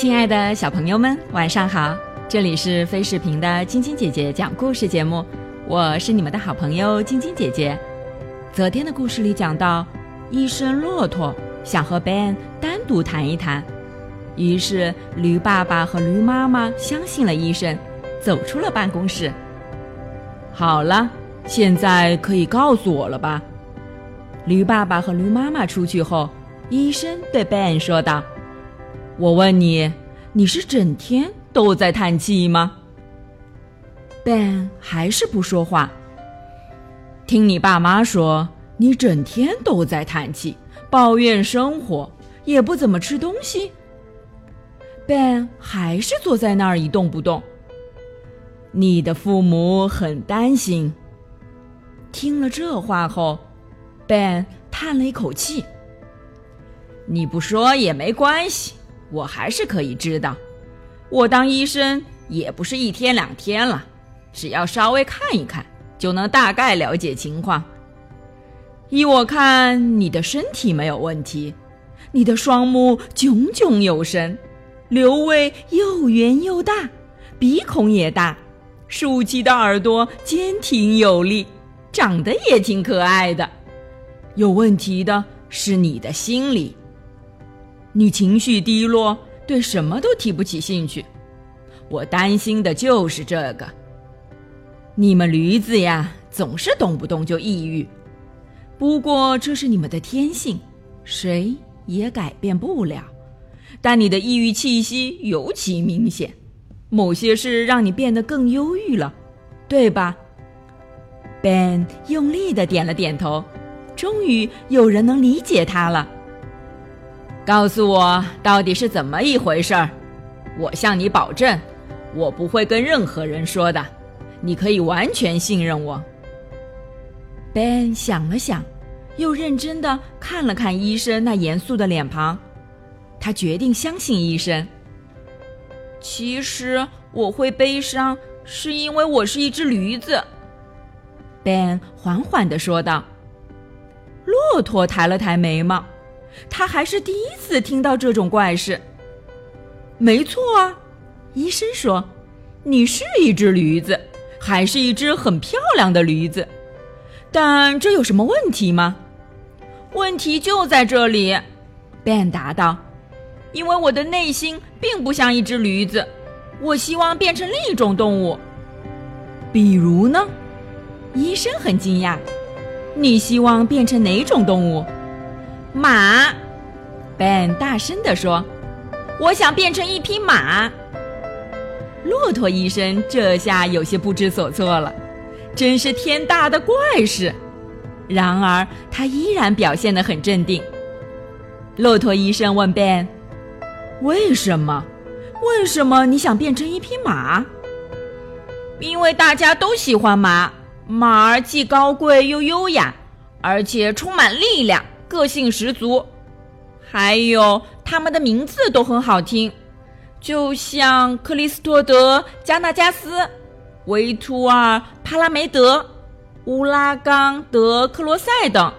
亲爱的小朋友们，晚上好！这里是飞视频的晶晶姐姐讲故事节目，我是你们的好朋友晶晶姐姐。昨天的故事里讲到，医生骆驼想和 Ben 单独谈一谈，于是驴爸爸和驴妈妈相信了医生，走出了办公室。好了，现在可以告诉我了吧？驴爸爸和驴妈妈出去后，医生对 Ben 说道：“我问你，你是整天都在叹气吗？”Ben 还是不说话。听你爸妈说，你整天都在叹气，抱怨生活，也不怎么吃东西。Ben 还是坐在那儿一动不动。你的父母很担心。听了这话后。Ben 叹了一口气：“你不说也没关系，我还是可以知道。我当医生也不是一天两天了，只要稍微看一看，就能大概了解情况。依我看，你的身体没有问题，你的双目炯炯有神，瘤胃又圆又大，鼻孔也大，竖起的耳朵坚挺有力，长得也挺可爱的。”有问题的是你的心理，你情绪低落，对什么都提不起兴趣。我担心的就是这个。你们驴子呀，总是动不动就抑郁。不过这是你们的天性，谁也改变不了。但你的抑郁气息尤其明显，某些事让你变得更忧郁了，对吧？Ben 用力的点了点头。终于有人能理解他了。告诉我到底是怎么一回事儿？我向你保证，我不会跟任何人说的。你可以完全信任我。Ben 想了想，又认真的看了看医生那严肃的脸庞，他决定相信医生。其实我会悲伤，是因为我是一只驴子。Ben 缓缓的说道。骆驼抬了抬眉毛，他还是第一次听到这种怪事。没错啊，医生说，你是一只驴子，还是一只很漂亮的驴子。但这有什么问题吗？问题就在这里，Ben 答道，因为我的内心并不像一只驴子，我希望变成另一种动物。比如呢？医生很惊讶。你希望变成哪种动物？马，Ben 大声地说：“我想变成一匹马。”骆驼医生这下有些不知所措了，真是天大的怪事。然而他依然表现得很镇定。骆驼医生问 Ben：“ 为什么？为什么你想变成一匹马？”因为大家都喜欢马。马儿既高贵又优雅，而且充满力量，个性十足。还有，他们的名字都很好听，就像克里斯托德·加纳加斯、维图尔·帕拉梅德、乌拉冈·德克罗塞等。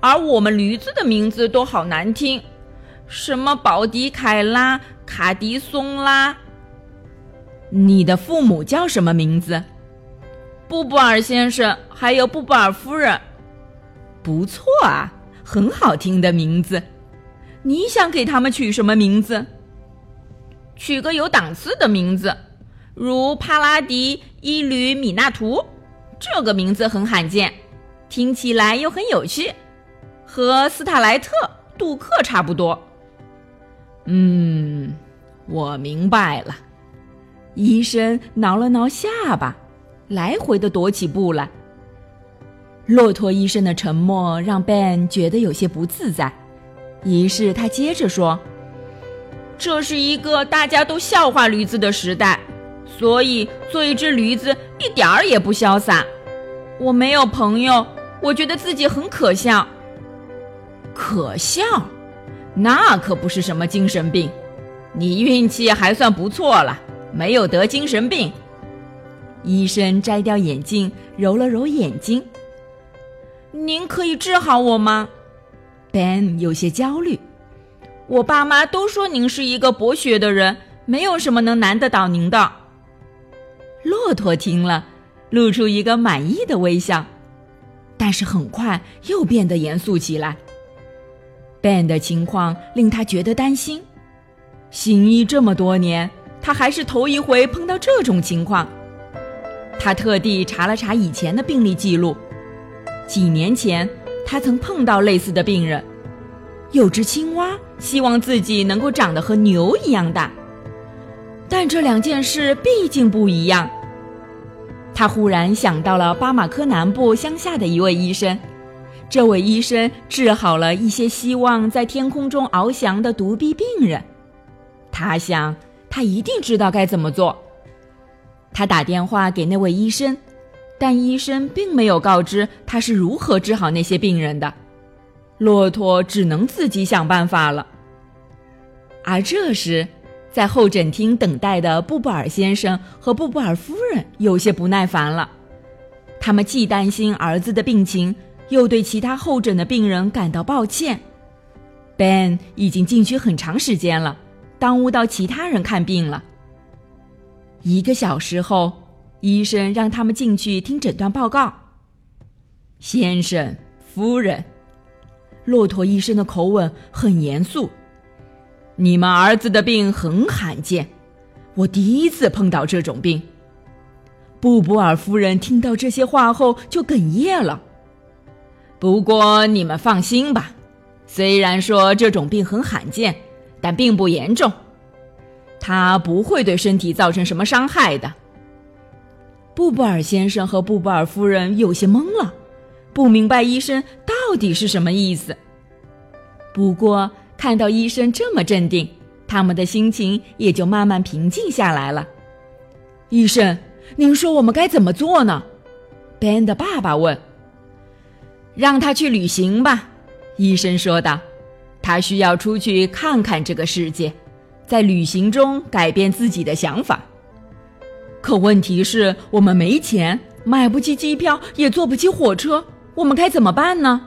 而我们驴子的名字都好难听，什么保迪凯拉、卡迪松拉。你的父母叫什么名字？布布尔先生，还有布布尔夫人，不错啊，很好听的名字。你想给他们取什么名字？取个有档次的名字，如帕拉迪伊吕米纳图，这个名字很罕见，听起来又很有趣，和斯塔莱特杜克差不多。嗯，我明白了。医生挠了挠下巴。来回的踱起步来。骆驼医生的沉默让 Ben 觉得有些不自在，于是他接着说：“这是一个大家都笑话驴子的时代，所以做一只驴子一点儿也不潇洒。我没有朋友，我觉得自己很可笑。可笑？那可不是什么精神病。你运气还算不错了，没有得精神病。”医生摘掉眼镜，揉了揉眼睛。“您可以治好我吗？”Ben 有些焦虑。我爸妈都说您是一个博学的人，没有什么能难得倒您的。骆驼听了，露出一个满意的微笑，但是很快又变得严肃起来。Ben 的情况令他觉得担心，行医这么多年，他还是头一回碰到这种情况。他特地查了查以前的病历记录，几年前他曾碰到类似的病人，有只青蛙希望自己能够长得和牛一样大，但这两件事毕竟不一样。他忽然想到了巴马科南部乡下的一位医生。这位医生治好了一些希望在天空中翱翔的独臂病人，他想，他一定知道该怎么做。他打电话给那位医生，但医生并没有告知他是如何治好那些病人的。骆驼只能自己想办法了。而这时，在候诊厅等待的布布尔先生和布布尔夫人有些不耐烦了，他们既担心儿子的病情。又对其他候诊的病人感到抱歉。Ben 已经进去很长时间了，耽误到其他人看病了。一个小时后，医生让他们进去听诊断报告。先生、夫人，骆驼医生的口吻很严肃。你们儿子的病很罕见，我第一次碰到这种病。布布尔夫人听到这些话后就哽咽了。不过你们放心吧，虽然说这种病很罕见，但并不严重，它不会对身体造成什么伤害的。布布尔先生和布布尔夫人有些懵了，不明白医生到底是什么意思。不过看到医生这么镇定，他们的心情也就慢慢平静下来了。医生，您说我们该怎么做呢？Ben 的爸爸问。让他去旅行吧，医生说道。他需要出去看看这个世界，在旅行中改变自己的想法。可问题是我们没钱，买不起机票，也坐不起火车，我们该怎么办呢？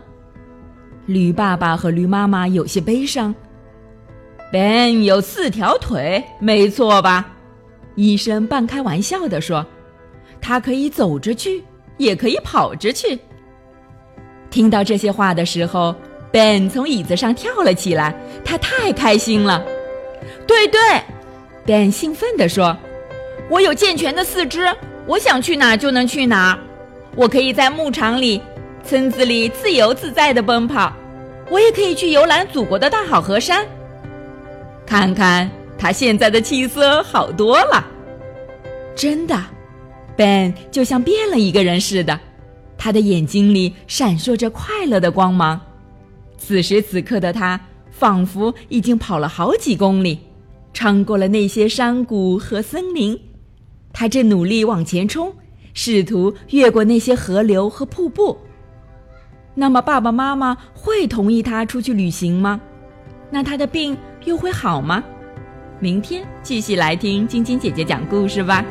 驴爸爸和驴妈妈有些悲伤。Ben 有四条腿，没错吧？医生半开玩笑地说：“他可以走着去，也可以跑着去。”听到这些话的时候，Ben 从椅子上跳了起来，他太开心了。对对，Ben 兴奋地说：“我有健全的四肢，我想去哪就能去哪。我可以在牧场里、村子里自由自在地奔跑，我也可以去游览祖国的大好河山。看看他现在的气色好多了，真的，Ben 就像变了一个人似的。”他的眼睛里闪烁着快乐的光芒，此时此刻的他仿佛已经跑了好几公里，穿过了那些山谷和森林，他正努力往前冲，试图越过那些河流和瀑布。那么爸爸妈妈会同意他出去旅行吗？那他的病又会好吗？明天继续来听晶晶姐姐讲故事吧。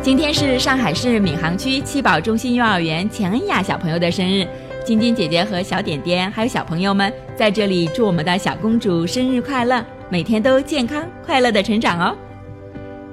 今天是上海市闵行区七宝中心幼儿园钱恩雅小朋友的生日，晶晶姐姐和小点点还有小朋友们在这里祝我们的小公主生日快乐，每天都健康快乐的成长哦。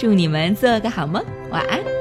祝你们做个好梦，晚安。